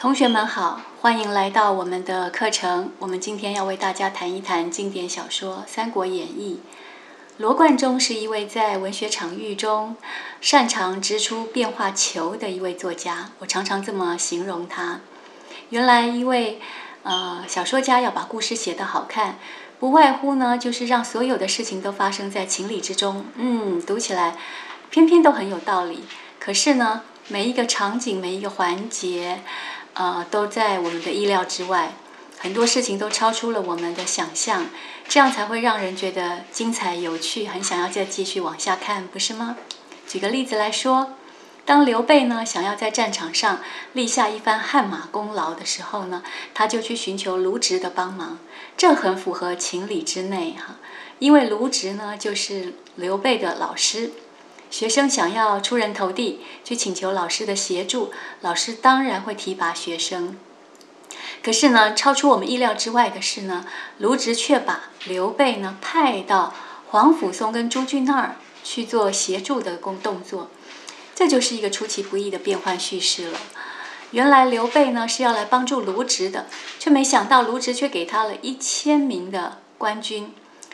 同学们好，欢迎来到我们的课程。我们今天要为大家谈一谈经典小说《三国演义》。罗贯中是一位在文学场域中擅长织出变化球的一位作家，我常常这么形容他。原来一位呃小说家要把故事写得好看，不外乎呢就是让所有的事情都发生在情理之中。嗯，读起来偏偏都很有道理。可是呢，每一个场景，每一个环节。呃，都在我们的意料之外，很多事情都超出了我们的想象，这样才会让人觉得精彩有趣，很想要再继续往下看，不是吗？举个例子来说，当刘备呢想要在战场上立下一番汗马功劳的时候呢，他就去寻求卢植的帮忙，这很符合情理之内哈，因为卢植呢就是刘备的老师。学生想要出人头地，去请求老师的协助，老师当然会提拔学生。可是呢，超出我们意料之外的是呢，卢植却把刘备呢派到黄甫松跟朱俊那儿去做协助的工动作，这就是一个出其不意的变换叙事了。原来刘备呢是要来帮助卢植的，却没想到卢植却给他了一千名的官军。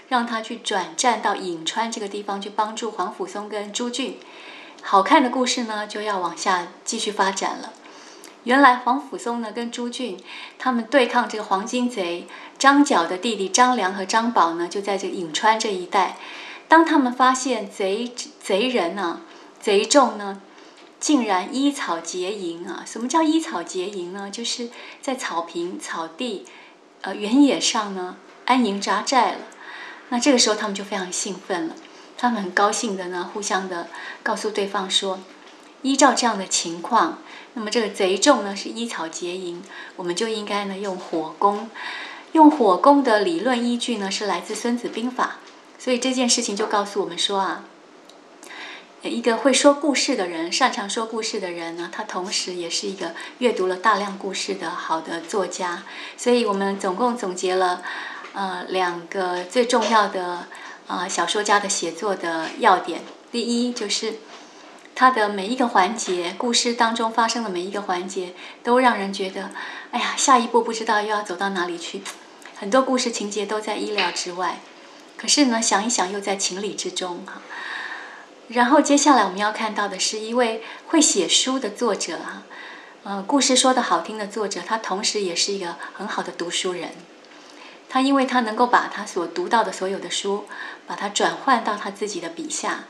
让他去转战到颍川这个地方去帮助黄甫松跟朱俊。好看的故事呢就要往下继续发展了。原来黄甫松呢跟朱俊他们对抗这个黄巾贼张角的弟弟张良和张宝呢就在这颍川这一带。当他们发现贼贼人呢贼众呢竟然依草结营啊！什么叫依草结营呢？就是在草坪草地呃原野上呢安营扎寨了。那这个时候，他们就非常兴奋了。他们很高兴的呢，互相的告诉对方说：“依照这样的情况，那么这个贼众呢是依草结营，我们就应该呢用火攻。用火攻的理论依据呢是来自《孙子兵法》。所以这件事情就告诉我们说啊，一个会说故事的人，擅长说故事的人呢，他同时也是一个阅读了大量故事的好的作家。所以我们总共总结了。”呃，两个最重要的啊，小说家的写作的要点，第一就是他的每一个环节，故事当中发生的每一个环节，都让人觉得，哎呀，下一步不知道又要走到哪里去。很多故事情节都在意料之外，可是呢，想一想又在情理之中哈。然后接下来我们要看到的是一位会写书的作者哈，呃，故事说的好听的作者，他同时也是一个很好的读书人。他因为他能够把他所读到的所有的书，把它转换到他自己的笔下，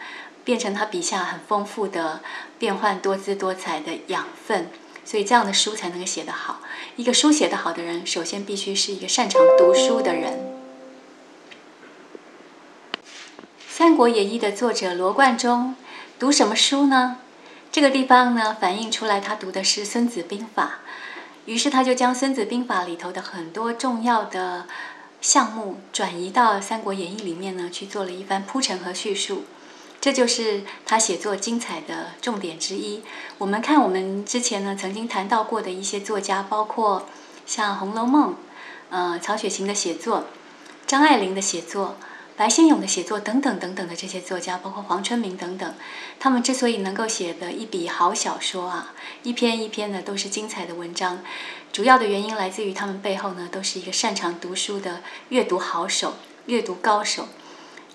变成他笔下很丰富的、变幻多姿多彩的养分，所以这样的书才能够写得好。一个书写得好的人，首先必须是一个擅长读书的人。《三国演义》的作者罗贯中读什么书呢？这个地方呢，反映出来他读的是《孙子兵法》，于是他就将《孙子兵法》里头的很多重要的。项目转移到《三国演义》里面呢，去做了一番铺陈和叙述，这就是他写作精彩的重点之一。我们看我们之前呢曾经谈到过的一些作家，包括像《红楼梦》，呃，曹雪芹的写作，张爱玲的写作。白先勇的写作等等等等的这些作家，包括黄春明等等，他们之所以能够写的一笔好小说啊，一篇一篇的都是精彩的文章，主要的原因来自于他们背后呢，都是一个擅长读书的阅读好手、阅读高手。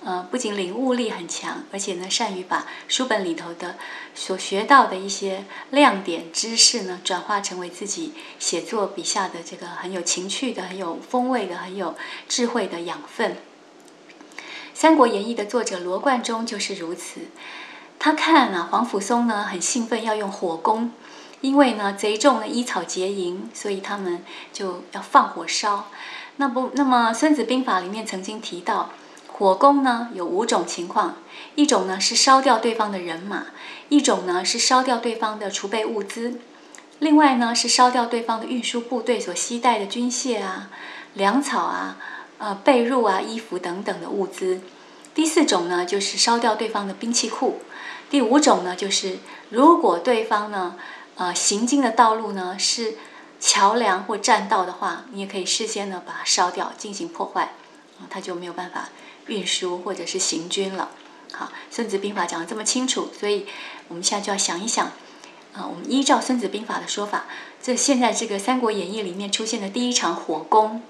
呃，不仅领悟力很强，而且呢，善于把书本里头的所学到的一些亮点知识呢，转化成为自己写作笔下的这个很有情趣的、很有风味的、很有智慧的养分。《三国演义》的作者罗贯中就是如此。他看啊，黄甫松呢很兴奋，要用火攻，因为呢贼众呢依草结营，所以他们就要放火烧。那不，那么《孙子兵法》里面曾经提到，火攻呢有五种情况：一种呢是烧掉对方的人马；一种呢是烧掉对方的储备物资；另外呢是烧掉对方的运输部队所携带的军械啊、粮草啊。呃，被褥啊、衣服等等的物资。第四种呢，就是烧掉对方的兵器库。第五种呢，就是如果对方呢，呃，行经的道路呢是桥梁或栈道的话，你也可以事先呢把它烧掉，进行破坏，啊，他就没有办法运输或者是行军了。好，《孙子兵法》讲的这么清楚，所以我们现在就要想一想，啊，我们依照《孙子兵法》的说法，这现在这个《三国演义》里面出现的第一场火攻，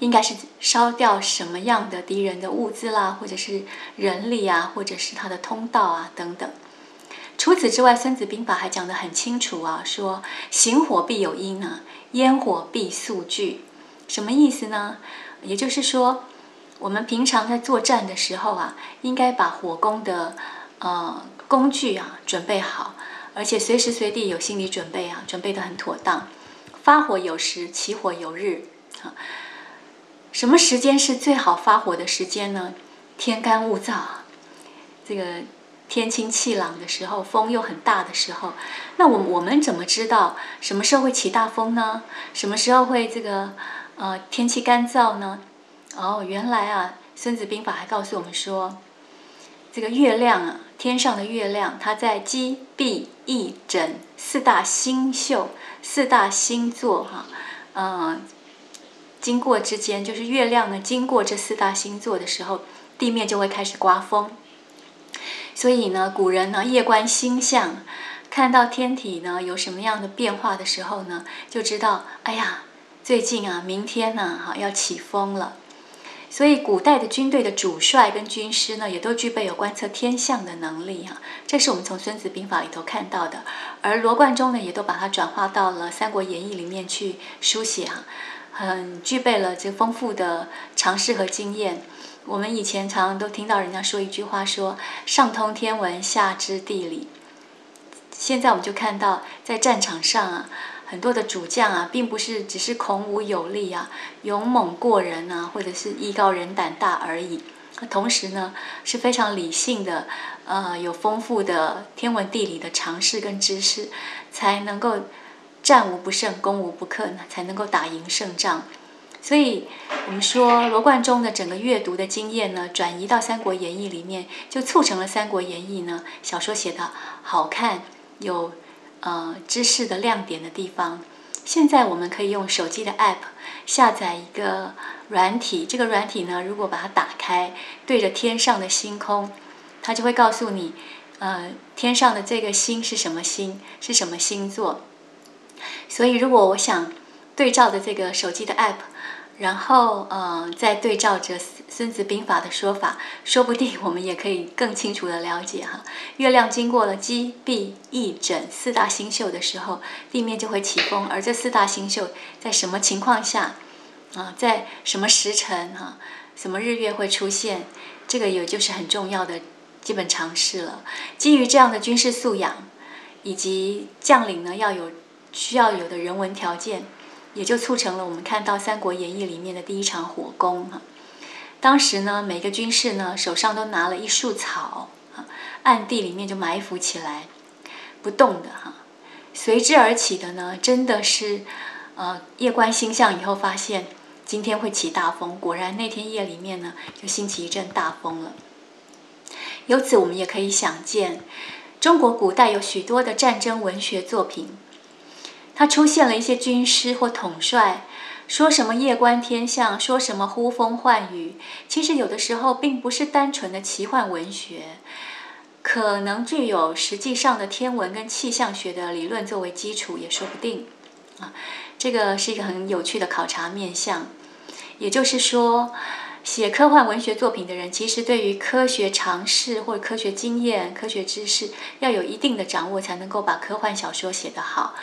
应该是烧掉什么样的敌人的物资啦，或者是人力啊，或者是他的通道啊等等。除此之外，《孙子兵法》还讲得很清楚啊，说行火必有因啊，烟火必速聚。什么意思呢？也就是说，我们平常在作战的时候啊，应该把火攻的呃工具啊准备好，而且随时随地有心理准备啊，准备得很妥当。发火有时，起火有日啊。什么时间是最好发火的时间呢？天干物燥，这个天清气朗的时候，风又很大的时候。那我我们怎么知道什么时候会起大风呢？什么时候会这个？呃，天气干燥呢？哦，原来啊，《孙子兵法》还告诉我们说，这个月亮啊，天上的月亮，它在鸡、闭、翼、枕四大星宿、四大星座哈，嗯，经过之间，就是月亮呢经过这四大星座的时候，地面就会开始刮风。所以呢，古人呢夜观星象，看到天体呢有什么样的变化的时候呢，就知道，哎呀。最近啊，明天呢，哈要起风了，所以古代的军队的主帅跟军师呢，也都具备有观测天象的能力哈。这是我们从《孙子兵法》里头看到的，而罗贯中呢，也都把它转化到了《三国演义》里面去书写哈，很具备了这丰富的常识和经验。我们以前常常都听到人家说一句话，说上通天文，下知地理。现在我们就看到在战场上啊。很多的主将啊，并不是只是孔武有力啊、勇猛过人啊，或者是艺高人胆大而已。同时呢，是非常理性的，呃，有丰富的天文地理的常识跟知识，才能够战无不胜、攻无不克呢，才能够打赢胜仗。所以，我们说罗贯中的整个阅读的经验呢，转移到《三国演义》里面，就促成了《三国演义》呢小说写的好看有。呃，知识的亮点的地方。现在我们可以用手机的 App 下载一个软体，这个软体呢，如果把它打开，对着天上的星空，它就会告诉你，呃，天上的这个星是什么星，是什么星座。所以，如果我想对照的这个手机的 App。然后，呃，再对照着《孙子兵法》的说法，说不定我们也可以更清楚的了解哈。月亮经过了鸡、闭、翼、枕四大星宿的时候，地面就会起风。而这四大星宿在什么情况下，啊，在什么时辰哈，什么日月会出现，这个也就是很重要的基本常识了。基于这样的军事素养，以及将领呢要有需要有的人文条件。也就促成了我们看到《三国演义》里面的第一场火攻哈。当时呢，每个军士呢手上都拿了一束草，暗地里面就埋伏起来，不动的哈。随之而起的呢，真的是呃夜观星象以后发现今天会起大风，果然那天夜里面呢就兴起一阵大风了。由此我们也可以想见，中国古代有许多的战争文学作品。他出现了一些军师或统帅，说什么夜观天象，说什么呼风唤雨。其实有的时候并不是单纯的奇幻文学，可能具有实际上的天文跟气象学的理论作为基础也说不定。啊，这个是一个很有趣的考察面向。也就是说，写科幻文学作品的人，其实对于科学常识或科学经验、科学知识要有一定的掌握，才能够把科幻小说写得好。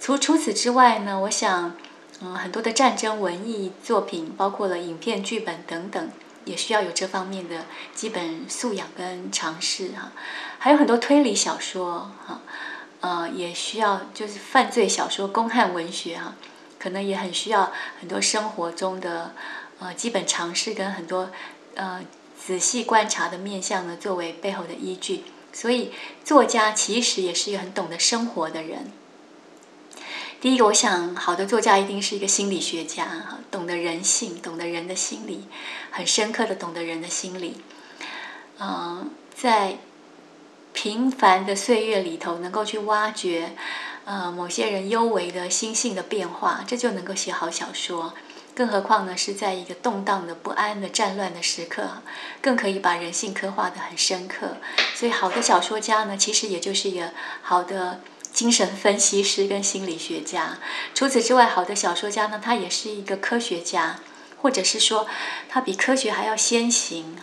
除除此之外呢，我想，嗯，很多的战争文艺作品，包括了影片、剧本等等，也需要有这方面的基本素养跟常识哈。还有很多推理小说哈，呃，也需要就是犯罪小说、公汉文学哈，可能也很需要很多生活中的呃基本常识跟很多呃仔细观察的面向呢，作为背后的依据。所以，作家其实也是一个很懂得生活的人。第一个，我想，好的作家一定是一个心理学家，懂得人性，懂得人的心理，很深刻的懂得人的心理。嗯，在平凡的岁月里头，能够去挖掘，呃，某些人幽微的心性的变化，这就能够写好小说。更何况呢，是在一个动荡的、不安的、战乱的时刻，更可以把人性刻画的很深刻。所以，好的小说家呢，其实也就是一个好的。精神分析师跟心理学家。除此之外，好的小说家呢，他也是一个科学家，或者是说他比科学还要先行。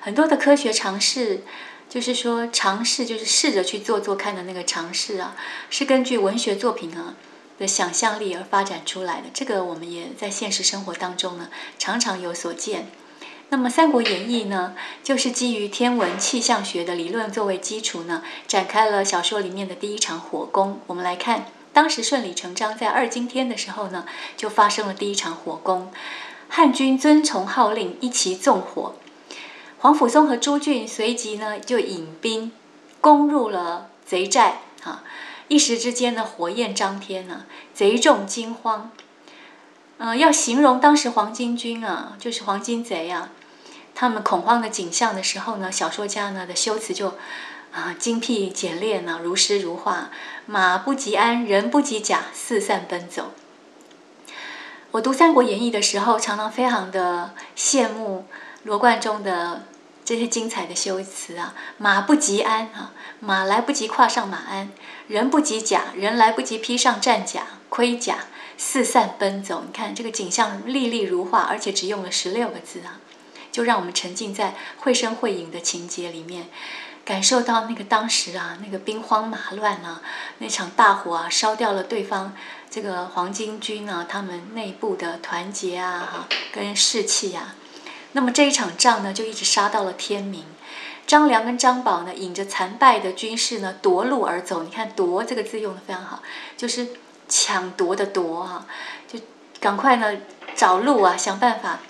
很多的科学尝试，就是说尝试，就是试着去做做看的那个尝试啊，是根据文学作品啊的想象力而发展出来的。这个我们也在现实生活当中呢，常常有所见。那么《三国演义》呢，就是基于天文气象学的理论作为基础呢，展开了小说里面的第一场火攻。我们来看，当时顺理成章，在二更天的时候呢，就发生了第一场火攻。汉军遵从号令，一齐纵火。黄甫松和朱俊随即呢，就引兵攻入了贼寨。啊，一时之间呢，火焰张天呢，贼众惊慌。嗯，要形容当时黄巾军啊，就是黄巾贼啊。他们恐慌的景象的时候呢，小说家呢的修辞就啊精辟简练呢，如诗如画。马不及鞍，人不及甲，四散奔走。我读《三国演义》的时候，常常非常的羡慕罗贯中的这些精彩的修辞啊。马不及鞍啊，马来不及跨上马鞍；人不及甲，人来不及披上战甲、盔甲，四散奔走。你看这个景象历历如画，而且只用了十六个字啊。就让我们沉浸在绘声绘影的情节里面，感受到那个当时啊，那个兵荒马乱啊，那场大火啊，烧掉了对方这个黄巾军啊，他们内部的团结啊，哈，跟士气啊。那么这一场仗呢，就一直杀到了天明。张良跟张宝呢，引着残败的军士呢，夺路而走。你看“夺”这个字用的非常好，就是抢夺的“夺”啊，就赶快呢找路啊，想办法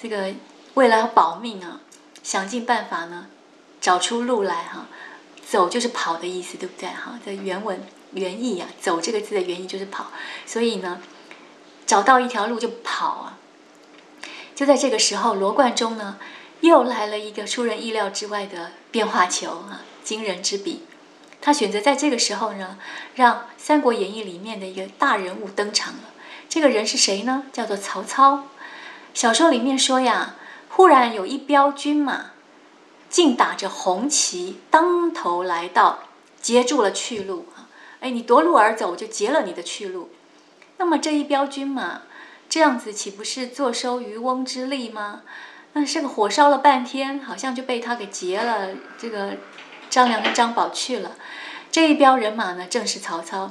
这个。为了保命啊，想尽办法呢，找出路来哈。走就是跑的意思，对不对哈？在原文原意啊，走这个字的原意就是跑，所以呢，找到一条路就跑啊。就在这个时候，罗贯中呢又来了一个出人意料之外的变化球啊，惊人之笔。他选择在这个时候呢，让《三国演义》里面的一个大人物登场了。这个人是谁呢？叫做曹操。小说里面说呀。忽然有一彪军马，竟打着红旗，当头来到，截住了去路啊！哎，你夺路而走，我就截了你的去路。那么这一彪军马，这样子岂不是坐收渔翁之利吗？那这个火烧了半天，好像就被他给劫了。这个张良跟张宝去了，这一彪人马呢，正是曹操。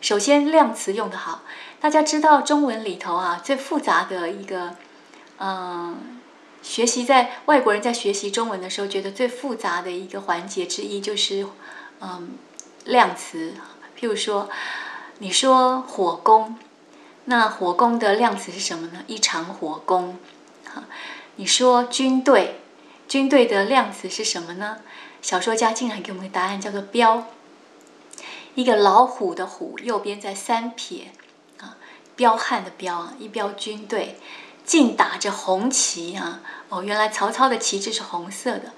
首先量词用得好，大家知道中文里头啊，最复杂的一个，嗯。学习在外国人在学习中文的时候，觉得最复杂的一个环节之一就是，嗯，量词。譬如说，你说火攻，那火攻的量词是什么呢？一场火攻。你说军队，军队的量词是什么呢？小说家竟然给我们的答案，叫做彪。一个老虎的虎，右边在三撇，啊，彪悍的彪啊，一彪军队。竟打着红旗啊！哦，原来曹操的旗帜是红色的，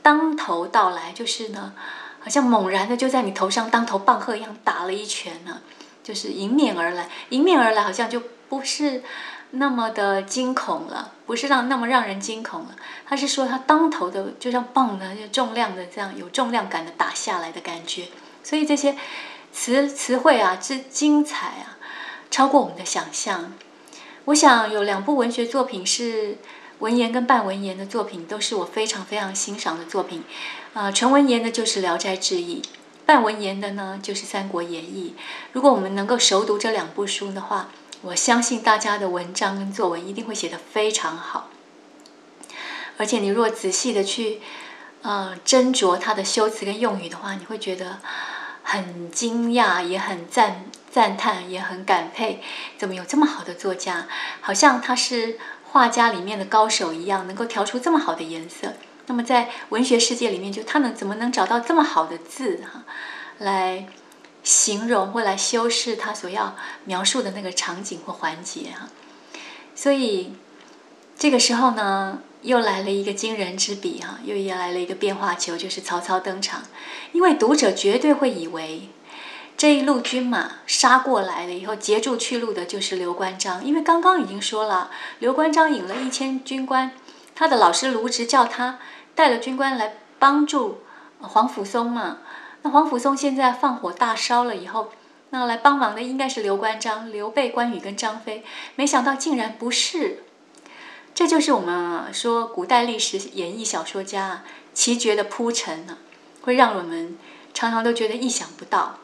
当头到来，就是呢，好像猛然的就在你头上当头棒喝一样打了一拳呢，就是迎面而来，迎面而来，好像就不是那么的惊恐了，不是让那么让人惊恐了。他是说他当头的，就像棒的，就重量的这样有重量感的打下来的感觉。所以这些词词汇啊之精彩啊，超过我们的想象。我想有两部文学作品是文言跟半文言的作品，都是我非常非常欣赏的作品。啊，纯文言的就是《聊斋志异》，半文言的呢就是《三国演义》。如果我们能够熟读这两部书的话，我相信大家的文章跟作文一定会写得非常好。而且你若仔细的去，呃，斟酌它的修辞跟用语的话，你会觉得很惊讶，也很赞。赞叹也很感佩，怎么有这么好的作家？好像他是画家里面的高手一样，能够调出这么好的颜色。那么在文学世界里面，就他能怎么能找到这么好的字哈，来形容或来修饰他所要描述的那个场景或环节哈？所以这个时候呢，又来了一个惊人之笔哈，又迎来了一个变化球，就是曹操登场。因为读者绝对会以为。这一路军马杀过来了以后，截住去路的就是刘关张。因为刚刚已经说了，刘关张引了一千军官，他的老师卢植叫他带了军官来帮助黄甫松嘛。那黄甫嵩现在放火大烧了以后，那来帮忙的应该是刘关张、刘备、关羽跟张飞，没想到竟然不是。这就是我们说古代历史演绎小说家奇绝的铺陈呢，会让我们常常都觉得意想不到。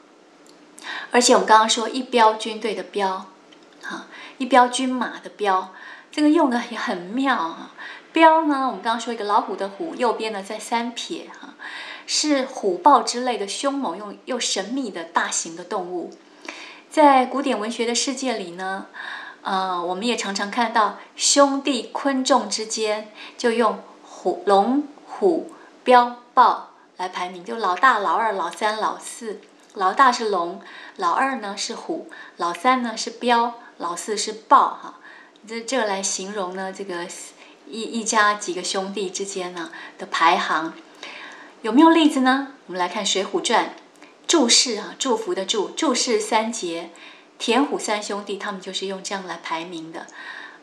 而且我们刚刚说一标军队的标，哈，一标军马的标，这个用的也很妙啊。标呢，我们刚刚说一个老虎的虎，右边呢在三撇哈，是虎豹之类的凶猛又又神秘的大型的动物。在古典文学的世界里呢。呃，我们也常常看到兄弟昆仲之间就用虎、龙、虎、彪、豹来排名，就老大、老二、老三、老四。老大是龙，老二呢是虎，老三呢是彪，老四是豹。哈，这这来形容呢这个一一家几个兄弟之间呢的排行，有没有例子呢？我们来看《水浒传》，祝氏啊，祝福的祝，祝氏三杰。田虎三兄弟，他们就是用这样来排名的。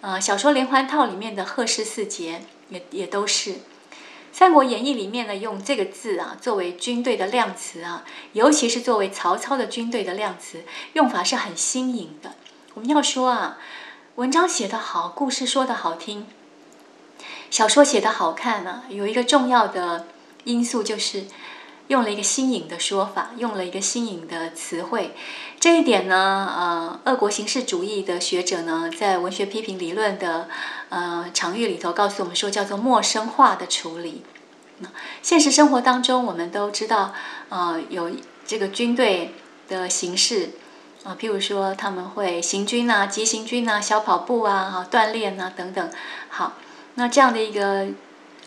呃，小说连环套里面的贺氏四杰也也都是。三国演义里面呢，用这个字啊作为军队的量词啊，尤其是作为曹操的军队的量词，用法是很新颖的。我们要说啊，文章写得好，故事说得好听，小说写得好看呢，有一个重要的因素就是。用了一个新颖的说法，用了一个新颖的词汇，这一点呢，呃，俄国形式主义的学者呢，在文学批评理论的呃场域里头告诉我们说，叫做陌生化的处理。现实生活当中，我们都知道，呃，有这个军队的形式啊，譬如说他们会行军啊、急行军啊、小跑步啊、哈锻炼啊等等。好，那这样的一个。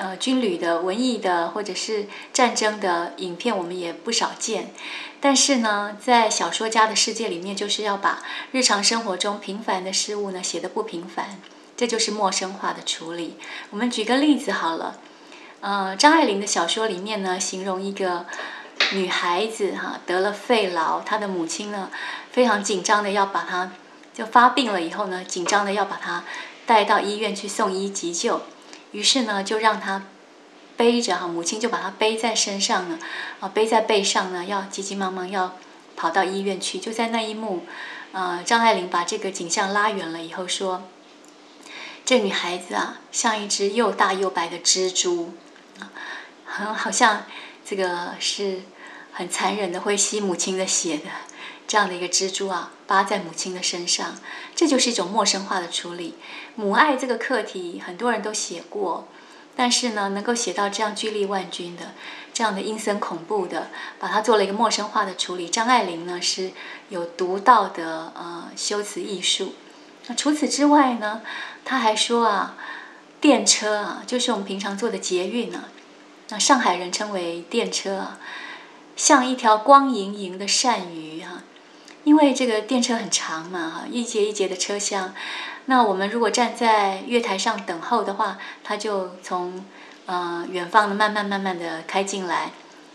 呃，军旅的文艺的或者是战争的影片，我们也不少见。但是呢，在小说家的世界里面，就是要把日常生活中平凡的事物呢写得不平凡，这就是陌生化的处理。我们举个例子好了，呃，张爱玲的小说里面呢，形容一个女孩子哈得了肺痨，她的母亲呢非常紧张的要把她就发病了以后呢，紧张的要把她带到医院去送医急救。于是呢，就让他背着哈，母亲就把他背在身上呢，啊，背在背上呢，要急急忙忙要跑到医院去。就在那一幕，呃，张爱玲把这个景象拉远了以后说：“这女孩子啊，像一只又大又白的蜘蛛，啊，很好像这个是很残忍的，会吸母亲的血的这样的一个蜘蛛啊，扒在母亲的身上。这就是一种陌生化的处理。”母爱这个课题，很多人都写过，但是呢，能够写到这样巨力万钧的，这样的阴森恐怖的，把它做了一个陌生化的处理。张爱玲呢是有独到的呃修辞艺术。那除此之外呢，他还说啊，电车啊，就是我们平常坐的捷运啊，那上海人称为电车啊，像一条光莹莹的鳝鱼啊，因为这个电车很长嘛，哈，一节一节的车厢。那我们如果站在月台上等候的话，它就从呃远方的慢慢慢慢的开进来，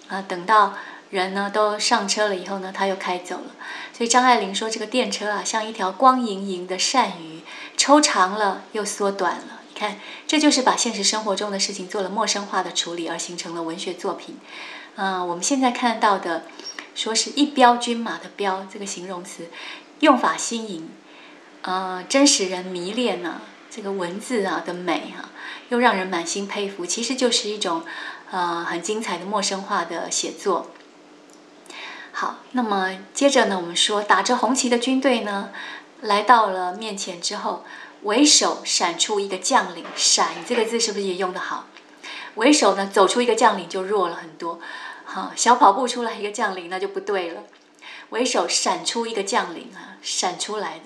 啊，等到人呢都上车了以后呢，它又开走了。所以张爱玲说这个电车啊，像一条光莹莹的鳝鱼，抽长了又缩短了。你看，这就是把现实生活中的事情做了陌生化的处理，而形成了文学作品。嗯，我们现在看到的，说是一彪军马的彪这个形容词，用法新颖。呃，真使人迷恋呢。这个文字啊的美啊，又让人满心佩服。其实就是一种呃很精彩的陌生化的写作。好，那么接着呢，我们说打着红旗的军队呢，来到了面前之后，为首闪出一个将领。闪这个字是不是也用得好？为首呢，走出一个将领就弱了很多。好，小跑步出来一个将领那就不对了。为首闪出一个将领啊，闪出来的。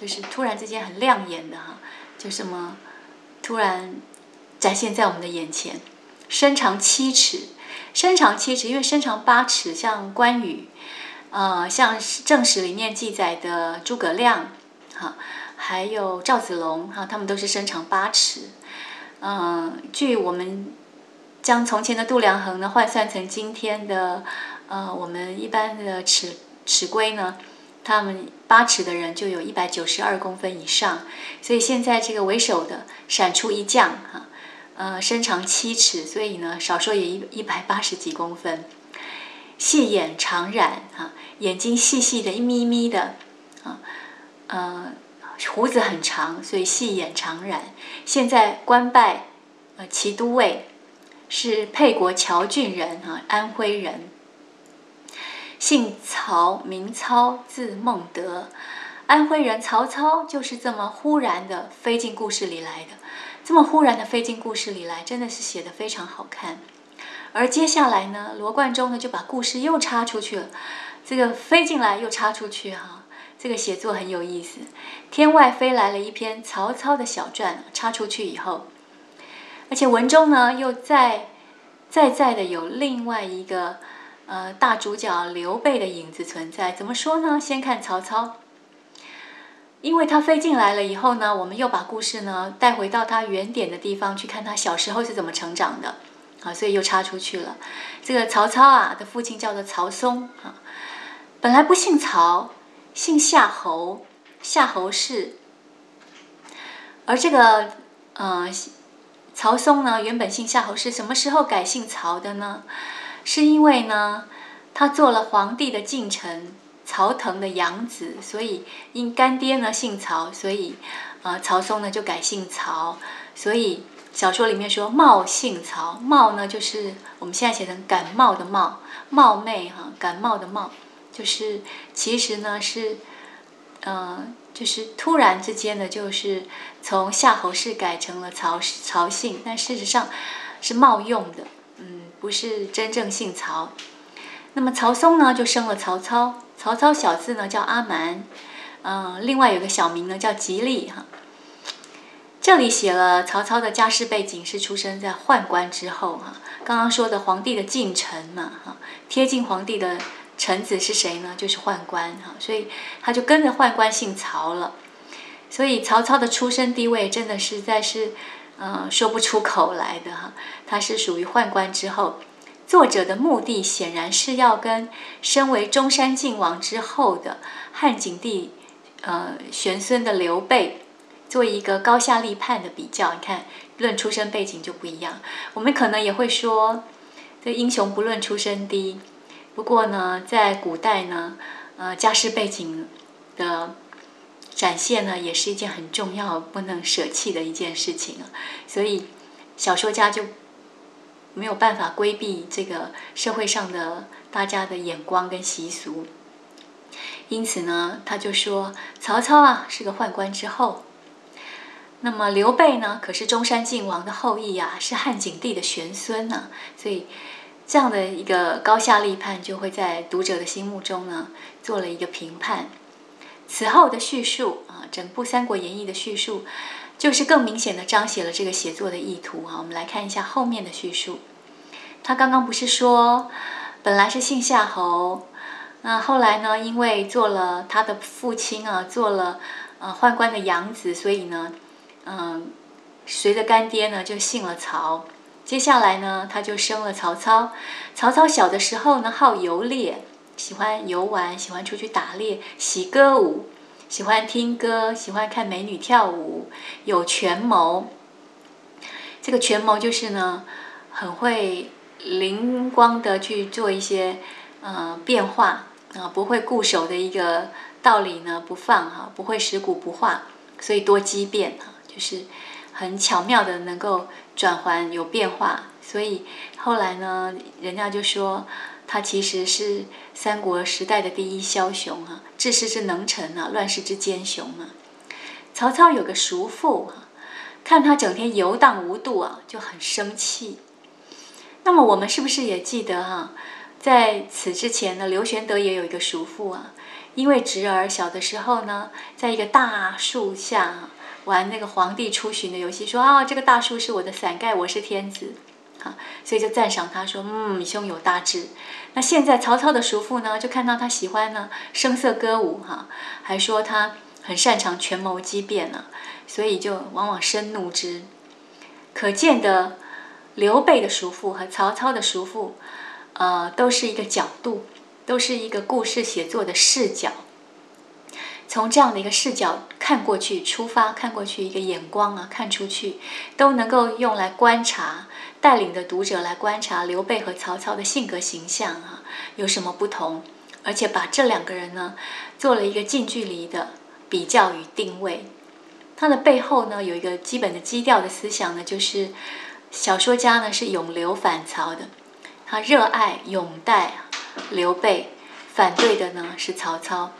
就是突然之间很亮眼的哈，就什么突然展现在我们的眼前。身长七尺，身长七尺，因为身长八尺，像关羽，呃，像正史里面记载的诸葛亮，哈，还有赵子龙，哈，他们都是身长八尺。嗯，据我们将从前的度量衡呢换算成今天的，呃，我们一般的尺尺规呢。他们八尺的人就有一百九十二公分以上，所以现在这个为首的闪出一将哈，呃，身长七尺，所以呢，少说也一一百八十几公分。细眼长髯啊，眼睛细细的一眯眯的啊，呃，胡子很长，所以细眼长髯。现在官拜呃骑都尉，是沛国谯郡人啊，安徽人。姓曹，名操，字孟德，安徽人。曹操就是这么忽然的飞进故事里来的，这么忽然的飞进故事里来，真的是写的非常好看。而接下来呢，罗贯中呢就把故事又插出去了，这个飞进来又插出去哈，这个写作很有意思。天外飞来了一篇曹操的小传，插出去以后，而且文中呢又在在在的有另外一个。呃，大主角刘备的影子存在，怎么说呢？先看曹操，因为他飞进来了以后呢，我们又把故事呢带回到他原点的地方去看他小时候是怎么成长的，啊，所以又插出去了。这个曹操啊的父亲叫做曹嵩啊，本来不姓曹，姓夏侯，夏侯氏。而这个呃曹嵩呢，原本姓夏侯氏，什么时候改姓曹的呢？是因为呢，他做了皇帝的近臣曹腾的养子，所以因干爹呢姓曹，所以啊曹嵩呢就改姓曹。所以小说里面说冒姓曹，冒呢就是我们现在写成感冒的冒，冒昧哈，感冒的冒，就是其实呢是，嗯，就是突然之间呢就是从夏侯氏改成了曹曹姓，但事实上是冒用的。嗯不是真正姓曹，那么曹嵩呢就生了曹操，曹操小字呢叫阿瞒，嗯，另外有个小名呢叫吉利哈。这里写了曹操的家世背景是出生在宦官之后哈，刚刚说的皇帝的近臣嘛哈，贴近皇帝的臣子是谁呢？就是宦官哈，所以他就跟着宦官姓曹了，所以曹操的出身地位真的实在是。嗯，说不出口来的哈，他是属于宦官之后，作者的目的显然是要跟身为中山靖王之后的汉景帝，呃，玄孙的刘备做一个高下立判的比较。你看，论出身背景就不一样。我们可能也会说，这英雄不论出身低。不过呢，在古代呢，呃，家世背景的。展现呢，也是一件很重要、不能舍弃的一件事情。所以，小说家就没有办法规避这个社会上的大家的眼光跟习俗。因此呢，他就说曹操啊是个宦官之后，那么刘备呢可是中山靖王的后裔啊，是汉景帝的玄孙呢。所以，这样的一个高下立判，就会在读者的心目中呢做了一个评判。此后的叙述啊，整部《三国演义》的叙述，就是更明显的彰显了这个写作的意图啊。我们来看一下后面的叙述。他刚刚不是说，本来是姓夏侯，那后来呢，因为做了他的父亲啊，做了呃宦官的养子，所以呢，嗯，随着干爹呢就姓了曹。接下来呢，他就生了曹操。曹操小的时候呢，好游猎。喜欢游玩，喜欢出去打猎，喜歌舞，喜欢听歌，喜欢看美女跳舞，有权谋。这个权谋就是呢，很会灵光的去做一些呃变化啊，不会固守的一个道理呢不放哈，不会食古不化，所以多机变哈，就是很巧妙的能够转换有变化，所以后来呢，人家就说。他其实是三国时代的第一枭雄啊，治世之能臣啊，乱世之奸雄啊。曹操有个叔父啊，看他整天游荡无度啊，就很生气。那么我们是不是也记得哈，在此之前呢，刘玄德也有一个叔父啊，因为侄儿小的时候呢，在一个大树下玩那个皇帝出巡的游戏，说啊，这个大树是我的伞盖，我是天子。啊，所以就赞赏他说：“嗯，胸有大志。”那现在曹操的叔父呢，就看到他喜欢呢声色歌舞，哈，还说他很擅长权谋机变呢，所以就往往生怒之。可见的刘备的叔父和曹操的叔父，呃，都是一个角度，都是一个故事写作的视角。从这样的一个视角看过去，出发看过去，一个眼光啊，看出去，都能够用来观察，带领的读者来观察刘备和曹操的性格形象啊有什么不同，而且把这两个人呢做了一个近距离的比较与定位。它的背后呢有一个基本的基调的思想呢，就是小说家呢是永刘反曹的，他热爱拥戴刘备，反对的呢是曹操。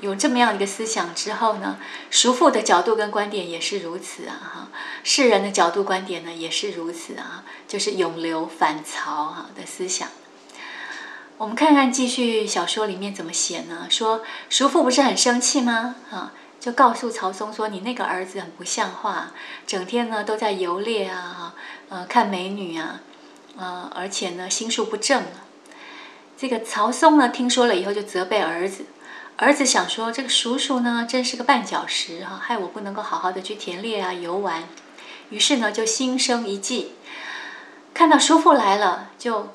有这么样一个思想之后呢，叔父的角度跟观点也是如此啊，哈，世人的角度观点呢也是如此啊，就是永留反曹哈的思想。我们看看继续小说里面怎么写呢？说叔父不是很生气吗？啊，就告诉曹嵩说：“你那个儿子很不像话，整天呢都在游猎啊，哈，呃，看美女啊，呃，而且呢心术不正。”这个曹嵩呢听说了以后就责备儿子。儿子想说：“这个叔叔呢，真是个绊脚石哈，害我不能够好好的去田猎啊、游玩。”于是呢，就心生一计，看到叔父来了，就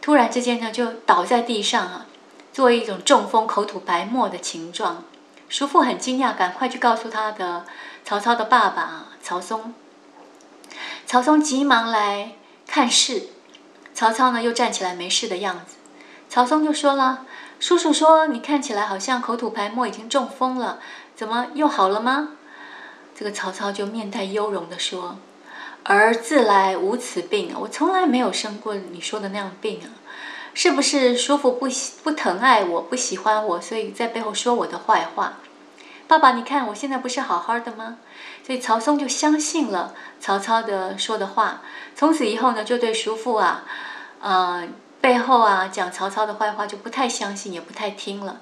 突然之间呢，就倒在地上啊，做一种中风、口吐白沫的情状。叔父很惊讶，赶快去告诉他的曹操的爸爸曹嵩。曹嵩急忙来看事，曹操呢又站起来没事的样子。曹嵩就说了。叔叔说：“你看起来好像口吐白沫，已经中风了，怎么又好了吗？”这个曹操就面带忧容地说：“儿自来无此病，我从来没有生过你说的那样病啊！是不是叔父不喜不疼爱我，不喜欢我，所以在背后说我的坏话？爸爸，你看我现在不是好好的吗？”所以曹嵩就相信了曹操的说的话，从此以后呢，就对叔父啊，呃。背后啊，讲曹操的坏话就不太相信，也不太听了。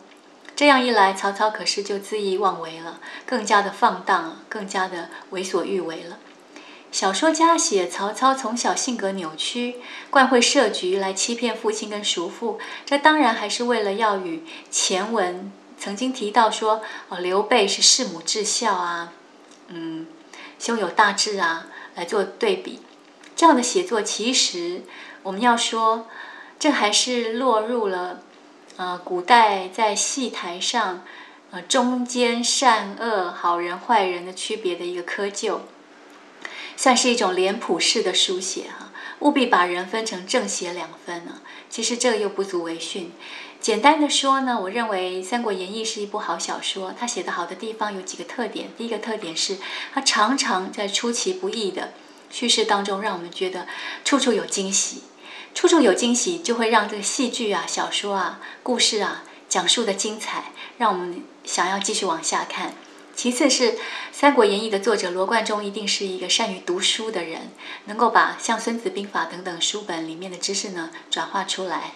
这样一来，曹操可是就恣意妄为了，更加的放荡，更加的为所欲为了。小说家写曹操从小性格扭曲，惯会设局来欺骗父亲跟叔父，这当然还是为了要与前文曾经提到说，哦，刘备是弑母至孝啊，嗯，胸有大志啊，来做对比。这样的写作，其实我们要说。这还是落入了，呃，古代在戏台上，呃，中间善恶、好人坏人的区别的一个窠臼，算是一种脸谱式的书写哈，务必把人分成正邪两分呢。其实这又不足为训。简单的说呢，我认为《三国演义》是一部好小说。它写的好的地方有几个特点。第一个特点是，它常常在出其不意的叙事当中，让我们觉得处处有惊喜。处处有惊喜，就会让这个戏剧啊、小说啊、故事啊讲述的精彩，让我们想要继续往下看。其次是《三国演义》的作者罗贯中一定是一个善于读书的人，能够把像《孙子兵法》等等书本里面的知识呢转化出来。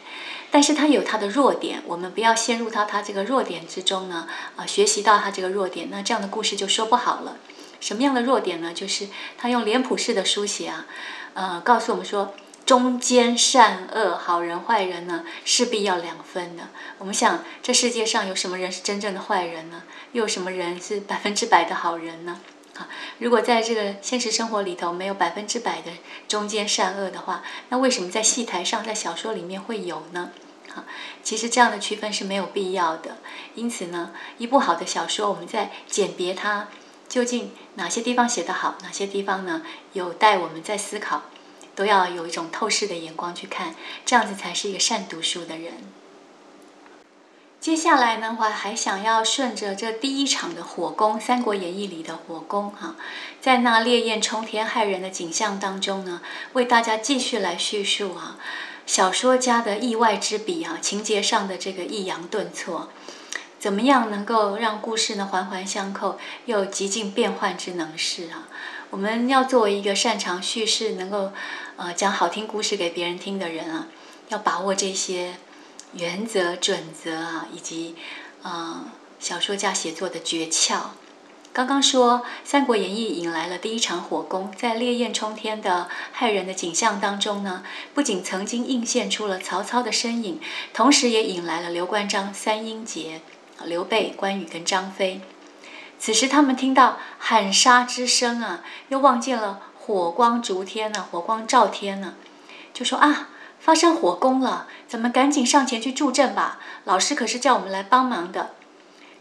但是他有他的弱点，我们不要陷入到他这个弱点之中呢，啊，学习到他这个弱点，那这样的故事就说不好了。什么样的弱点呢？就是他用脸谱式的书写啊，呃，告诉我们说。中间善恶、好人坏人呢，势必要两分的。我们想，这世界上有什么人是真正的坏人呢？又有什么人是百分之百的好人呢？啊，如果在这个现实生活里头没有百分之百的中间善恶的话，那为什么在戏台上、在小说里面会有呢？啊，其实这样的区分是没有必要的。因此呢，一部好的小说，我们在鉴别它究竟哪些地方写得好，哪些地方呢有待我们再思考。都要有一种透视的眼光去看，这样子才是一个善读书的人。接下来呢，我还想要顺着这第一场的火攻，《三国演义》里的火攻哈，在那烈焰冲天、骇人的景象当中呢，为大家继续来叙述啊，小说家的意外之笔啊，情节上的这个抑扬顿挫，怎么样能够让故事呢环环相扣，又极尽变幻之能事啊？我们要作为一个擅长叙事、能够呃讲好听故事给别人听的人啊，要把握这些原则、准则啊，以及呃小说家写作的诀窍。刚刚说《三国演义》引来了第一场火攻，在烈焰冲天的骇人的景象当中呢，不仅曾经映现出了曹操的身影，同时也引来了刘关张三英杰，刘备、关羽跟张飞。此时，他们听到喊杀之声啊，又望见了火光烛天呢，火光照天呢，就说啊，发生火攻了，咱们赶紧上前去助阵吧。老师可是叫我们来帮忙的。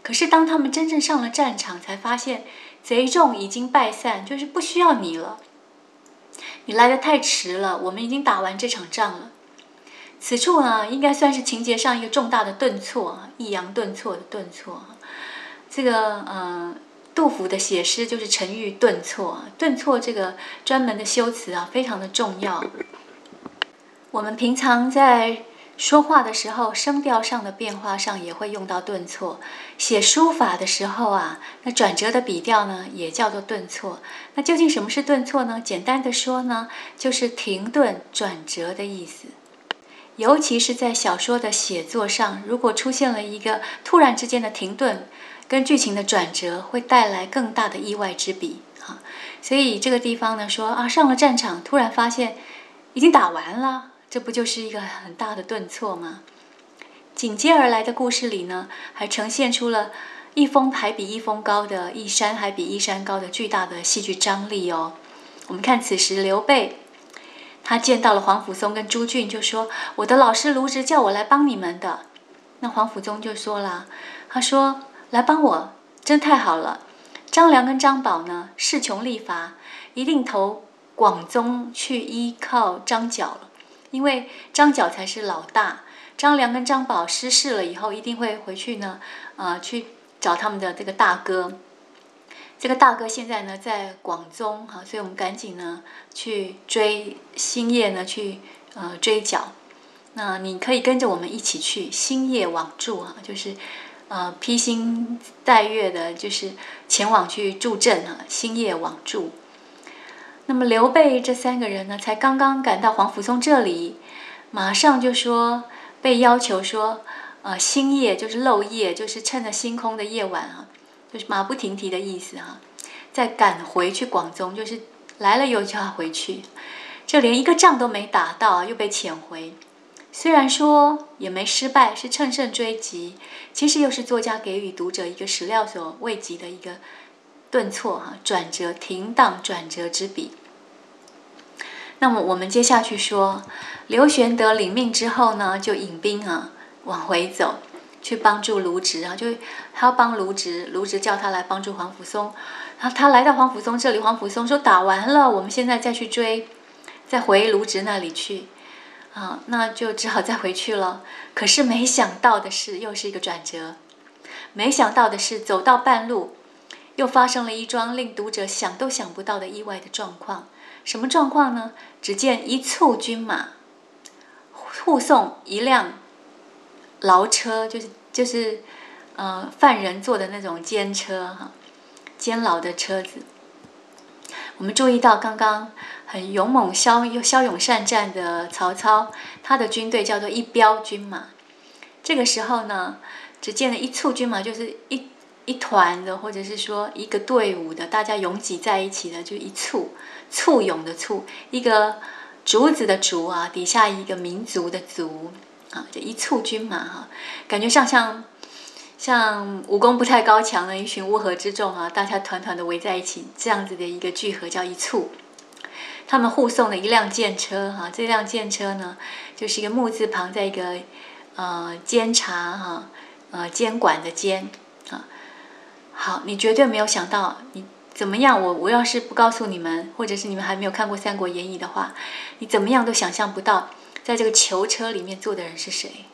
可是当他们真正上了战场，才发现贼众已经败散，就是不需要你了。你来的太迟了，我们已经打完这场仗了。此处呢，应该算是情节上一个重大的顿挫，抑扬顿挫的顿挫。这个呃，杜甫的写诗就是沉郁顿挫，顿挫这个专门的修辞啊，非常的重要。我们平常在说话的时候，声调上的变化上也会用到顿挫。写书法的时候啊，那转折的笔调呢，也叫做顿挫。那究竟什么是顿挫呢？简单的说呢，就是停顿转折的意思。尤其是在小说的写作上，如果出现了一个突然之间的停顿，跟剧情的转折，会带来更大的意外之笔啊。所以这个地方呢，说啊，上了战场，突然发现已经打完了。这不就是一个很大的顿挫吗？紧接而来的故事里呢，还呈现出了一峰还比一峰高的，一山还比一山高的巨大的戏剧张力哦。我们看此时刘备，他见到了黄甫松跟朱俊，就说：“我的老师卢植叫我来帮你们的。”那黄甫松就说了：“他说来帮我，真太好了。张良跟张宝呢，势穷力乏，一定投广宗去依靠张角了。”因为张角才是老大，张良跟张宝失势了以后，一定会回去呢，呃，去找他们的这个大哥。这个大哥现在呢在广宗哈，所以我们赶紧呢去追星夜呢去呃追剿。那你可以跟着我们一起去星夜网住啊，就是呃披星戴月的，就是前往去助阵啊，星夜往助。那么刘备这三个人呢，才刚刚赶到黄甫松这里，马上就说被要求说，呃，星夜就是漏夜，就是趁着星空的夜晚啊，就是马不停蹄的意思哈，再赶回去广宗，就是来了又就要回去，这连一个仗都没打到，又被遣回。虽然说也没失败，是乘胜追击，其实又是作家给予读者一个始料所未及的一个。顿挫哈，转折停当转折之笔。那么我们接下去说，刘玄德领命之后呢，就引兵啊往回走，去帮助卢植啊，就他要帮卢植，卢植叫他来帮助黄甫松。然后他来到黄甫松这里，黄甫松说打完了，我们现在再去追，再回卢植那里去啊，那就只好再回去了。可是没想到的是，又是一个转折。没想到的是，走到半路。又发生了一桩令读者想都想不到的意外的状况，什么状况呢？只见一簇军马护送一辆牢车，就是就是，呃，犯人坐的那种监车哈，监牢的车子。我们注意到，刚刚很勇猛、骁骁勇善战的曹操，他的军队叫做一彪军马。这个时候呢，只见了一簇军马，就是一。一团的，或者是说一个队伍的，大家拥挤在一起的，就一簇，簇拥的簇，一个竹子的竹啊，底下一个民族的族啊，就一簇军马哈，感觉上像像武功不太高强的一群乌合之众啊，大家团团的围在一起，这样子的一个聚合叫一簇。他们护送了一辆剑车哈，这辆剑车呢，就是一个木字旁，在一个呃监察哈，呃监管的监啊。好，你绝对没有想到，你怎么样？我我要是不告诉你们，或者是你们还没有看过《三国演义》的话，你怎么样都想象不到，在这个囚车里面坐的人是谁？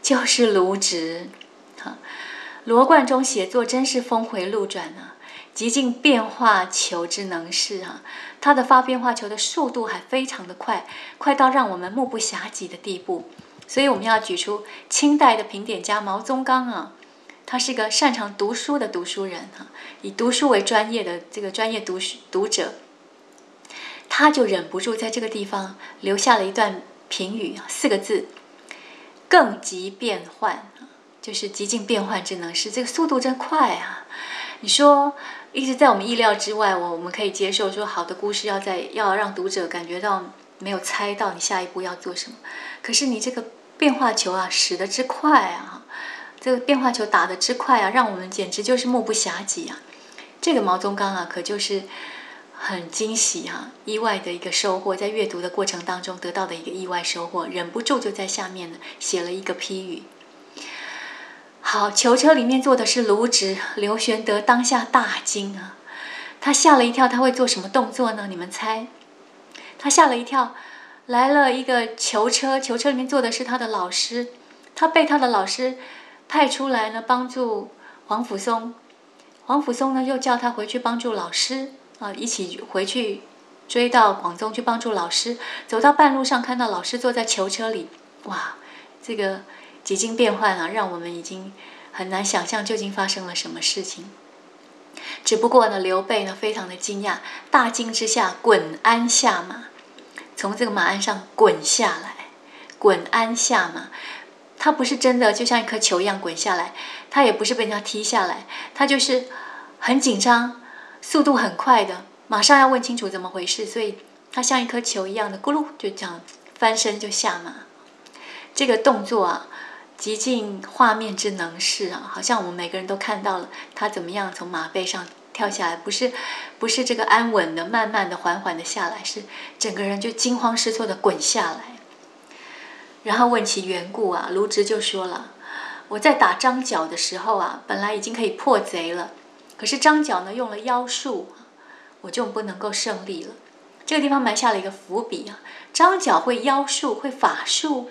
就是卢植。罗贯中写作真是峰回路转啊，极尽变化求之能事啊。他的发变化球的速度还非常的快，快到让我们目不暇及的地步。所以我们要举出清代的评点家毛宗岗啊。他是个擅长读书的读书人哈，以读书为专业的这个专业读书读者，他就忍不住在这个地方留下了一段评语啊四个字：更极变换就是极尽变换之能事。这个速度真快啊！你说一直在我们意料之外，我我们可以接受说好的故事要在要让读者感觉到没有猜到你下一步要做什么，可是你这个变化球啊使得之快啊！这个变化球打得之快啊，让我们简直就是目不暇接啊！这个毛宗刚啊，可就是很惊喜哈，意外的一个收获，在阅读的过程当中得到的一个意外收获，忍不住就在下面呢写了一个批语。好，囚车里面坐的是卢植，刘玄德当下大惊啊，他吓了一跳，他会做什么动作呢？你们猜？他吓了一跳，来了一个囚车，囚车里面坐的是他的老师，他被他的老师派出来呢，帮助黄甫松。黄甫松呢，又叫他回去帮助老师啊，一起回去追到广宗去帮助老师。走到半路上，看到老师坐在囚车里，哇，这个几经变换啊，让我们已经很难想象究竟发生了什么事情。只不过呢，刘备呢非常的惊讶，大惊之下滚鞍下马，从这个马鞍上滚下来，滚鞍下马，他不是真的就像一颗球一样滚下来，他也不是被人家踢下来，他就是很紧张，速度很快的，马上要问清楚怎么回事，所以他像一颗球一样的咕噜就这样翻身就下马，这个动作啊。极尽画面之能事啊，好像我们每个人都看到了他怎么样从马背上跳下来，不是，不是这个安稳的、慢慢的、缓缓的下来，是整个人就惊慌失措的滚下来。然后问其缘故啊，卢植就说了：“我在打张角的时候啊，本来已经可以破贼了，可是张角呢用了妖术，我就不能够胜利了。这个地方埋下了一个伏笔啊，张角会妖术，会法术。”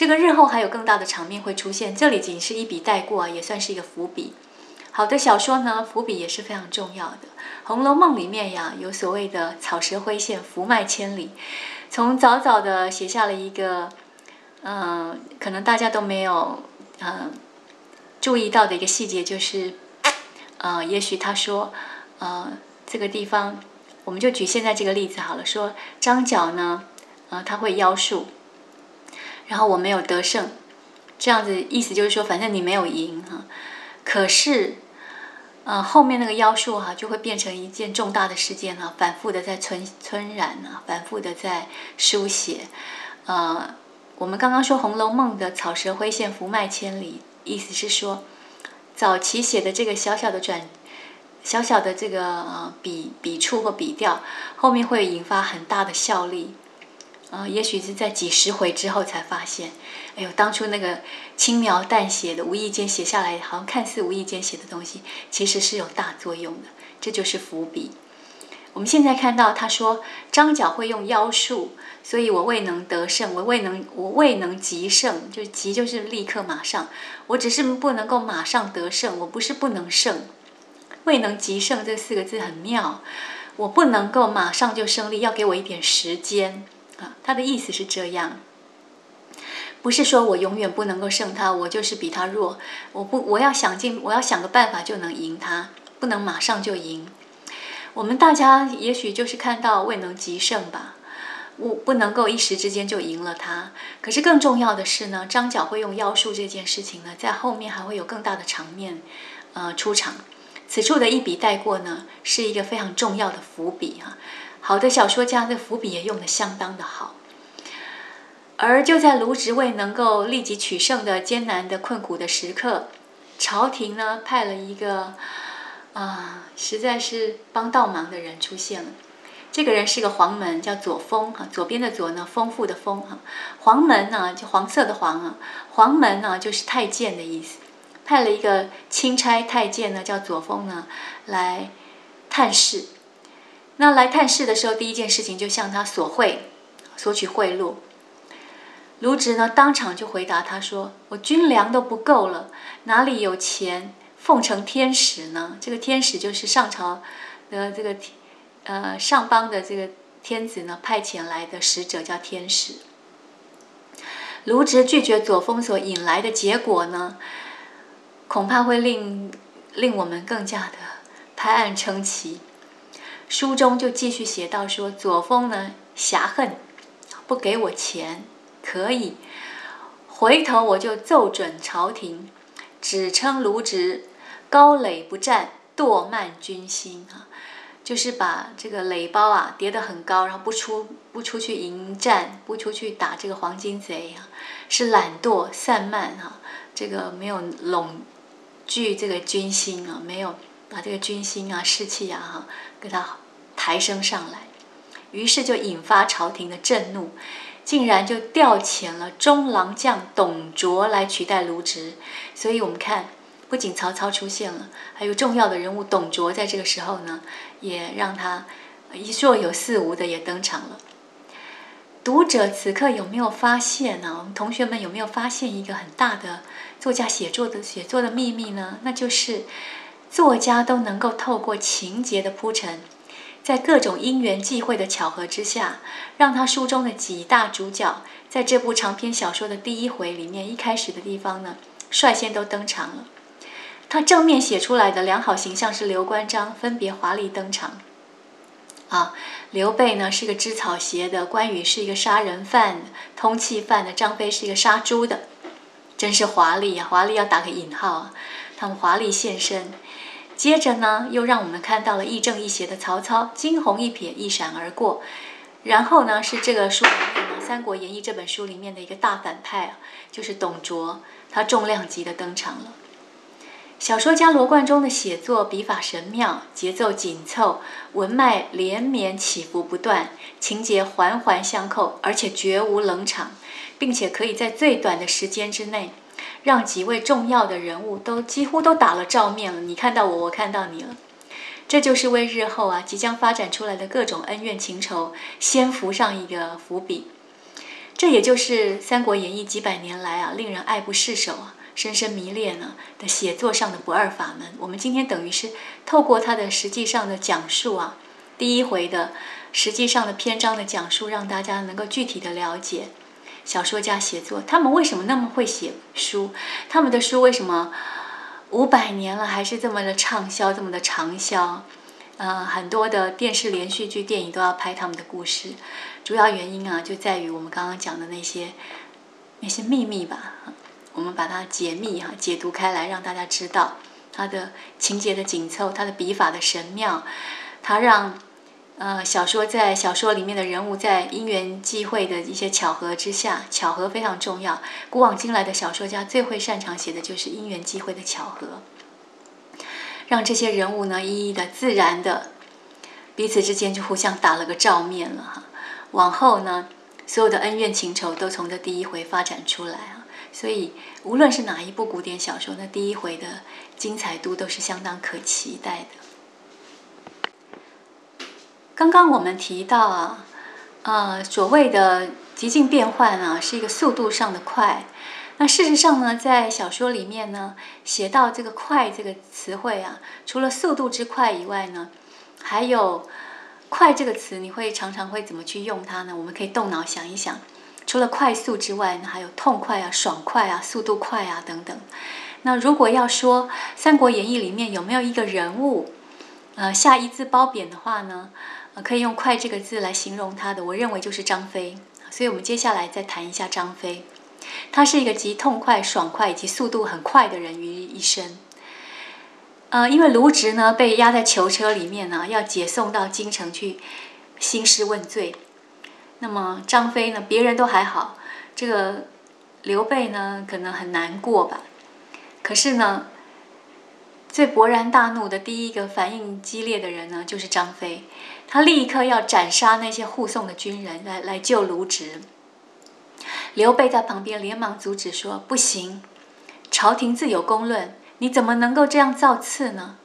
这个日后还有更大的场面会出现，这里仅是一笔带过啊，也算是一个伏笔。好的小说呢，伏笔也是非常重要的。《红楼梦》里面呀，有所谓的“草蛇灰线，伏脉千里”，从早早的写下了一个，嗯，可能大家都没有嗯注意到的一个细节，就是，呃，也许他说，呃，这个地方，我们就举现在这个例子好了，说张角呢，呃，他会妖术。然后我没有得胜，这样子意思就是说，反正你没有赢哈。可是，呃，后面那个妖术哈就会变成一件重大的事件哈，反复的在存存染啊，反复的在书写。呃，我们刚刚说《红楼梦》的“草蛇灰线，伏脉千里”，意思是说，早期写的这个小小的转，小小的这个呃笔笔触或笔调，后面会引发很大的效力。啊，也许是在几十回之后才发现，哎呦，当初那个轻描淡写的、无意间写下来，好像看似无意间写的东西，其实是有大作用的。这就是伏笔。我们现在看到他说张角会用妖术，所以我未能得胜，我未能，我未能急胜，就急就是立刻马上，我只是不能够马上得胜，我不是不能胜，未能急胜这四个字很妙，我不能够马上就胜利，要给我一点时间。他的意思是这样，不是说我永远不能够胜他，我就是比他弱，我不，我要想尽，我要想个办法就能赢他，不能马上就赢。我们大家也许就是看到未能急胜吧，我不能够一时之间就赢了他。可是更重要的是呢，张角会用妖术这件事情呢，在后面还会有更大的场面，呃，出场。此处的一笔带过呢，是一个非常重要的伏笔哈。好的小说家，这伏笔也用的相当的好。而就在卢植未能够立即取胜的艰难的困苦的时刻，朝廷呢派了一个啊，实在是帮倒忙的人出现了。这个人是个黄门，叫左峰哈。左边的左呢，丰富的丰哈。黄门呢，就黄色的黄啊。黄门呢，就是太监的意思。派了一个钦差太监呢，叫左峰呢，来探视。那来探视的时候，第一件事情就向他索贿，索取贿赂。卢植呢，当场就回答他说：“我军粮都不够了，哪里有钱奉承天使呢？这个天使就是上朝的这个呃上邦的这个天子呢派遣来的使者，叫天使。”卢植拒绝左峰所引来的结果呢，恐怕会令令我们更加的拍案称奇。书中就继续写到说，左峰呢侠恨，不给我钱，可以。回头我就奏准朝廷，只称卢植高垒不战，惰慢军心啊，就是把这个垒包啊叠得很高，然后不出不出去迎战，不出去打这个黄金贼啊，是懒惰散漫哈，这个没有拢聚这个军心啊，没有把这个军心啊士气啊哈给他。抬升上来，于是就引发朝廷的震怒，竟然就调遣了中郎将董卓来取代卢植。所以我们看，不仅曹操出现了，还有重要的人物董卓在这个时候呢，也让他一若有似无的也登场了。读者此刻有没有发现呢？我们同学们有没有发现一个很大的作家写作的写作的秘密呢？那就是作家都能够透过情节的铺陈，在各种因缘际会的巧合之下，让他书中的几大主角在这部长篇小说的第一回里面一开始的地方呢，率先都登场了。他正面写出来的良好形象是刘关张分别华丽登场。啊，刘备呢是个织草鞋的，关羽是一个杀人犯、通缉犯的，张飞是一个杀猪的，真是华丽啊！华丽要打个引号啊，他们华丽现身。接着呢，又让我们看到了亦正亦邪的曹操，惊鸿一瞥，一闪而过。然后呢，是这个书里面呢，《三国演义》这本书里面的一个大反派啊，就是董卓，他重量级的登场了。小说家罗贯中的写作笔法神妙，节奏紧凑，文脉连绵起伏不断，情节环环相扣，而且绝无冷场，并且可以在最短的时间之内，让几位重要的人物都几乎都打了照面了。你看到我，我看到你了，这就是为日后啊即将发展出来的各种恩怨情仇先伏上一个伏笔。这也就是《三国演义》几百年来啊令人爱不释手啊。深深迷恋呢的写作上的不二法门，我们今天等于是透过他的实际上的讲述啊，第一回的实际上的篇章的讲述，让大家能够具体的了解小说家写作，他们为什么那么会写书，他们的书为什么五百年了还是这么的畅销，这么的长销，呃，很多的电视连续剧、电影都要拍他们的故事，主要原因啊就在于我们刚刚讲的那些那些秘密吧。我们把它解密哈，解读开来，让大家知道它的情节的紧凑，它的笔法的神妙，它让呃小说在小说里面的人物在因缘际会的一些巧合之下，巧合非常重要。古往今来的小说家最会擅长写的就是因缘际会的巧合，让这些人物呢一一的自然的彼此之间就互相打了个照面了哈。往后呢，所有的恩怨情仇都从这第一回发展出来啊。所以，无论是哪一部古典小说，那第一回的精彩度都是相当可期待的。刚刚我们提到啊，呃，所谓的极境变换啊，是一个速度上的快。那事实上呢，在小说里面呢，写到这个“快”这个词汇啊，除了速度之快以外呢，还有“快”这个词，你会常常会怎么去用它呢？我们可以动脑想一想。除了快速之外呢，还有痛快啊、爽快啊、速度快啊等等。那如果要说《三国演义》里面有没有一个人物，呃，下一字褒贬的话呢，可以用“快”这个字来形容他的，我认为就是张飞。所以我们接下来再谈一下张飞。他是一个集痛快、爽快以及速度很快的人于一身。呃，因为卢植呢被压在囚车里面呢，要解送到京城去兴师问罪。那么张飞呢？别人都还好，这个刘备呢，可能很难过吧。可是呢，最勃然大怒的第一个反应激烈的人呢，就是张飞。他立刻要斩杀那些护送的军人，来来救卢植。刘备在旁边连忙阻止说：“不行，朝廷自有公论，你怎么能够这样造次呢？”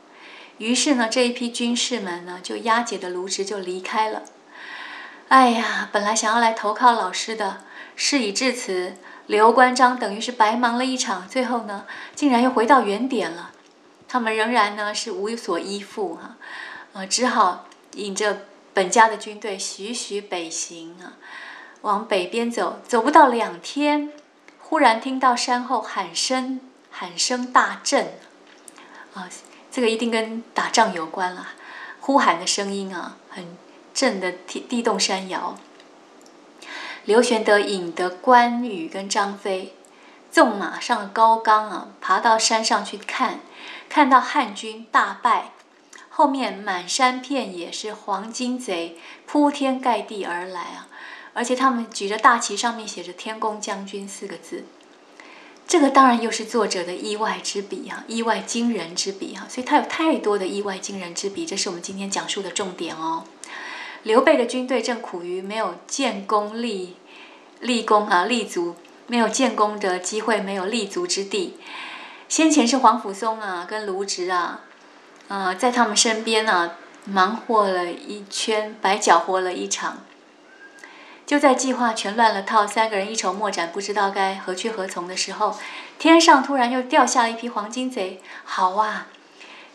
于是呢，这一批军士们呢，就押解的卢植就离开了。哎呀，本来想要来投靠老师的，事已至此，刘关张等于是白忙了一场。最后呢，竟然又回到原点了。他们仍然呢是无所依附哈，呃，只好引着本家的军队徐徐北行啊，往北边走。走不到两天，忽然听到山后喊声，喊声大震，啊，这个一定跟打仗有关了。呼喊的声音啊，很。震的地地动山摇，刘玄德引得关羽跟张飞，纵马上高冈啊，爬到山上去看，看到汉军大败，后面满山遍野是黄金贼，铺天盖地而来啊！而且他们举着大旗，上面写着“天公将军”四个字，这个当然又是作者的意外之笔啊，意外惊人之笔啊！所以他有太多的意外惊人之笔，这是我们今天讲述的重点哦。刘备的军队正苦于没有建功立立功啊，立足没有建功的机会，没有立足之地。先前是黄甫松啊，跟卢植啊，呃，在他们身边呢，忙活了一圈，白搅和了一场。就在计划全乱了套，三个人一筹莫展，不知道该何去何从的时候，天上突然又掉下了一批黄金贼。好啊，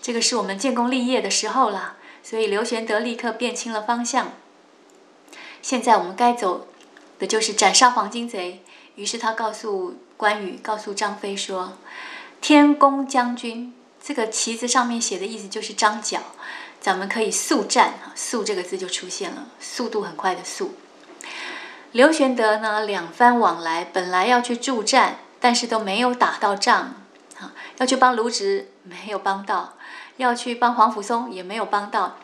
这个是我们建功立业的时候了。所以刘玄德立刻辨清了方向。现在我们该走的就是斩杀黄金贼。于是他告诉关羽，告诉张飞说：“天公将军，这个旗子上面写的意思就是张角，咱们可以速战。速这个字就出现了，速度很快的速。刘玄德呢，两番往来，本来要去助战，但是都没有打到仗。啊，要去帮卢植，没有帮到；要去帮黄甫松，也没有帮到。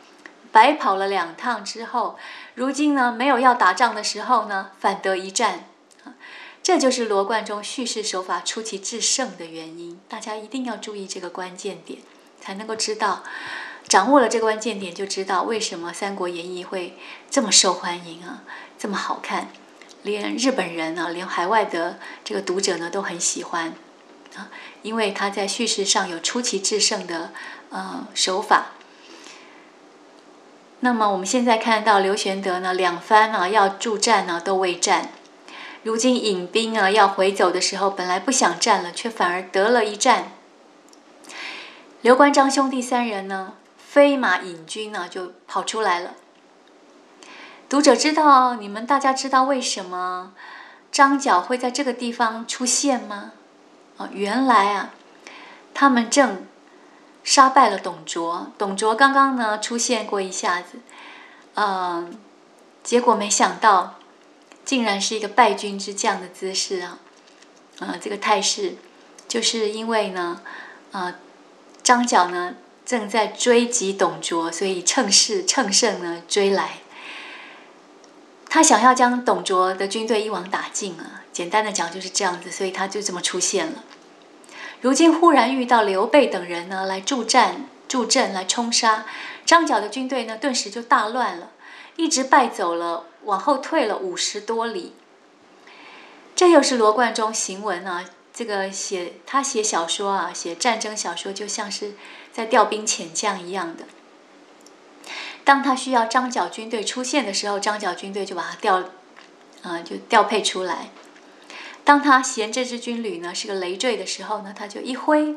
白跑了两趟之后，如今呢，没有要打仗的时候呢，反得一战。这就是罗贯中叙事手法出奇制胜的原因，大家一定要注意这个关键点，才能够知道，掌握了这个关键点，就知道为什么《三国演义》会这么受欢迎啊，这么好看，连日本人呢，连海外的这个读者呢都很喜欢啊，因为他在叙事上有出奇制胜的呃手法。那么我们现在看到刘玄德呢，两番呢要助战呢都未战。如今引兵啊要回走的时候，本来不想战了，却反而得了一战。刘关张兄弟三人呢，飞马引军呢就跑出来了。读者知道，你们大家知道为什么张角会在这个地方出现吗？啊，原来啊，他们正杀败了董卓。董卓刚刚呢出现过一下子，嗯，结果没想到。竟然是一个败军之将的姿势啊！啊，这个态势，就是因为呢，啊，张角呢正在追击董卓，所以趁势趁胜呢追来。他想要将董卓的军队一网打尽啊！简单的讲就是这样子，所以他就这么出现了。如今忽然遇到刘备等人呢来助战助阵来冲杀，张角的军队呢顿时就大乱了，一直败走了。往后退了五十多里，这又是罗贯中行文啊！这个写他写小说啊，写战争小说就像是在调兵遣将一样的。当他需要张角军队出现的时候，张角军队就把他调，啊，就调配出来。当他嫌这支军旅呢是个累赘的时候呢，他就一挥，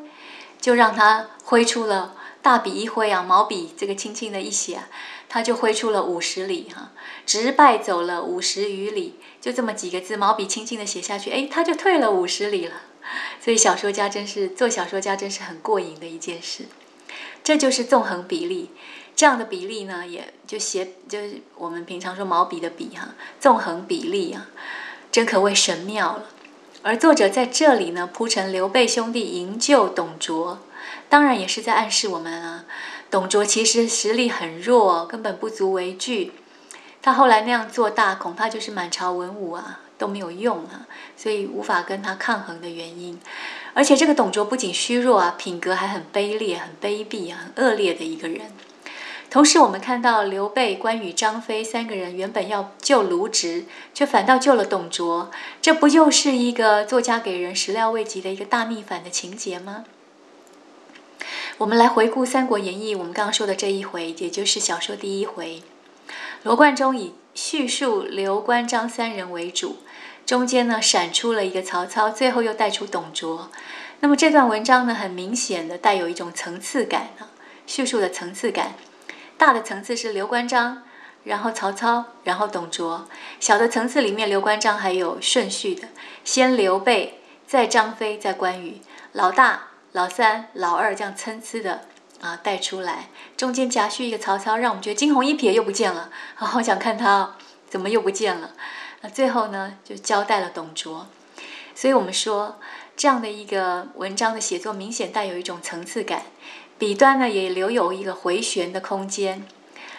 就让他挥出了大笔一挥啊，毛笔这个轻轻的一写。他就挥出了五十里，哈，直败走了五十余里，就这么几个字，毛笔轻轻的写下去，哎，他就退了五十里了。所以小说家真是做小说家真是很过瘾的一件事。这就是纵横比例，这样的比例呢，也就写就是我们平常说毛笔的笔哈，纵横比例啊，真可谓神妙了。而作者在这里呢，铺陈刘备兄弟营救董卓，当然也是在暗示我们啊。董卓其实实力很弱，根本不足为惧。他后来那样做大，恐怕就是满朝文武啊都没有用啊，所以无法跟他抗衡的原因。而且这个董卓不仅虚弱啊，品格还很卑劣、很卑鄙、很恶劣的一个人。同时，我们看到刘备、关羽、张飞三个人原本要救卢植，却反倒救了董卓，这不又是一个作家给人始料未及的一个大逆反的情节吗？我们来回顾《三国演义》，我们刚刚说的这一回，也就是小说第一回。罗贯中以叙述刘关张三人为主，中间呢闪出了一个曹操，最后又带出董卓。那么这段文章呢，很明显的带有一种层次感啊，叙述的层次感。大的层次是刘关张，然后曹操，然后董卓；小的层次里面，刘关张还有顺序的，先刘备，再张飞，再关羽，老大。老三、老二这样参差的啊带出来，中间夹叙一个曹操，让我们觉得惊鸿一瞥又不见了，啊好想看他怎么又不见了。那最后呢，就交代了董卓。所以我们说，这样的一个文章的写作，明显带有一种层次感，笔端呢也留有一个回旋的空间，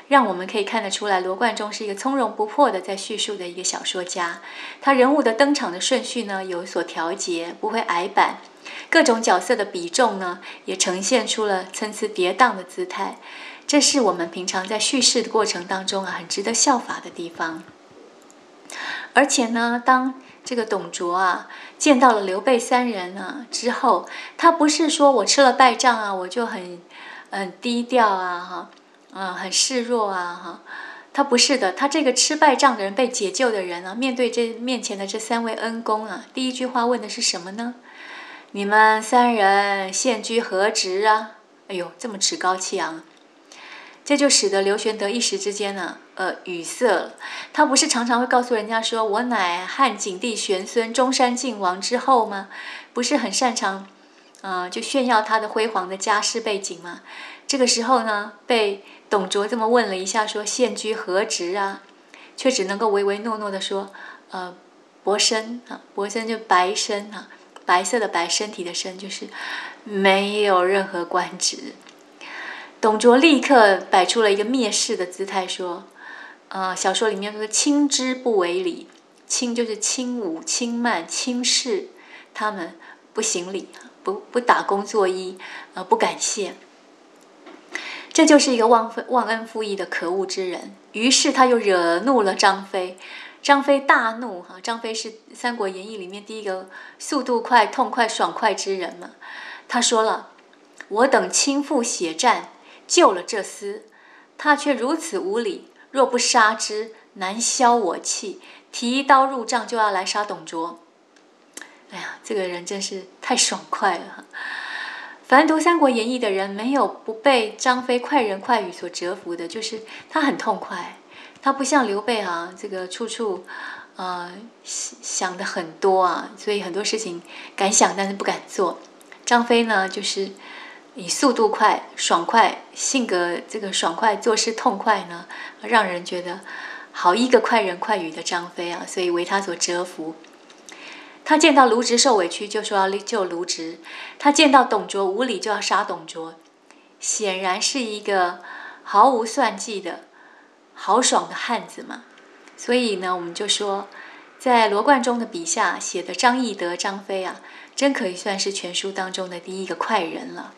让我们可以看得出来，罗贯中是一个从容不迫的在叙述的一个小说家。他人物的登场的顺序呢有所调节，不会矮板。各种角色的比重呢，也呈现出了参差跌宕的姿态，这是我们平常在叙事的过程当中啊，很值得效法的地方。而且呢，当这个董卓啊见到了刘备三人呢之后，他不是说我吃了败仗啊，我就很嗯低调啊，哈，嗯，很示弱啊，哈，他不是的，他这个吃败仗的人被解救的人啊，面对这面前的这三位恩公啊，第一句话问的是什么呢？你们三人现居何职啊？哎呦，这么趾高气扬。这就使得刘玄德一时之间呢，呃，语塞了。他不是常常会告诉人家说：“我乃汉景帝玄孙，中山靖王之后吗？”不是很擅长，呃，就炫耀他的辉煌的家世背景吗？这个时候呢，被董卓这么问了一下，说：“现居何职啊？”却只能够唯唯诺诺的说：“呃，伯身啊，伯身就白身啊，白色的白，身体的身，就是没有任何官职。”董卓立刻摆出了一个蔑视的姿态，说：“呃，小说里面说轻之不为礼，轻就是轻侮、轻慢、轻视他们，不行礼，不不打工作揖，呃，不感谢。这就是一个忘忘恩负义的可恶之人。于是他又惹怒了张飞，张飞大怒，哈，张飞是《三国演义》里面第一个速度快、痛快、爽快之人嘛。他说了：我等亲赴血战。”救了这厮，他却如此无礼。若不杀之，难消我气。提刀入帐就要来杀董卓。哎呀，这个人真是太爽快了！凡读《三国演义》的人，没有不被张飞快人快语所折服的，就是他很痛快。他不像刘备啊，这个处处呃想的很多啊，所以很多事情敢想但是不敢做。张飞呢，就是。以速度快、爽快性格，这个爽快做事痛快呢，让人觉得好一个快人快语的张飞啊，所以为他所折服。他见到卢植受委屈，就说要救卢植；他见到董卓无礼，就要杀董卓。显然是一个毫无算计的豪爽的汉子嘛。所以呢，我们就说，在罗贯中的笔下写的张翼德、张飞啊，真可以算是全书当中的第一个快人了。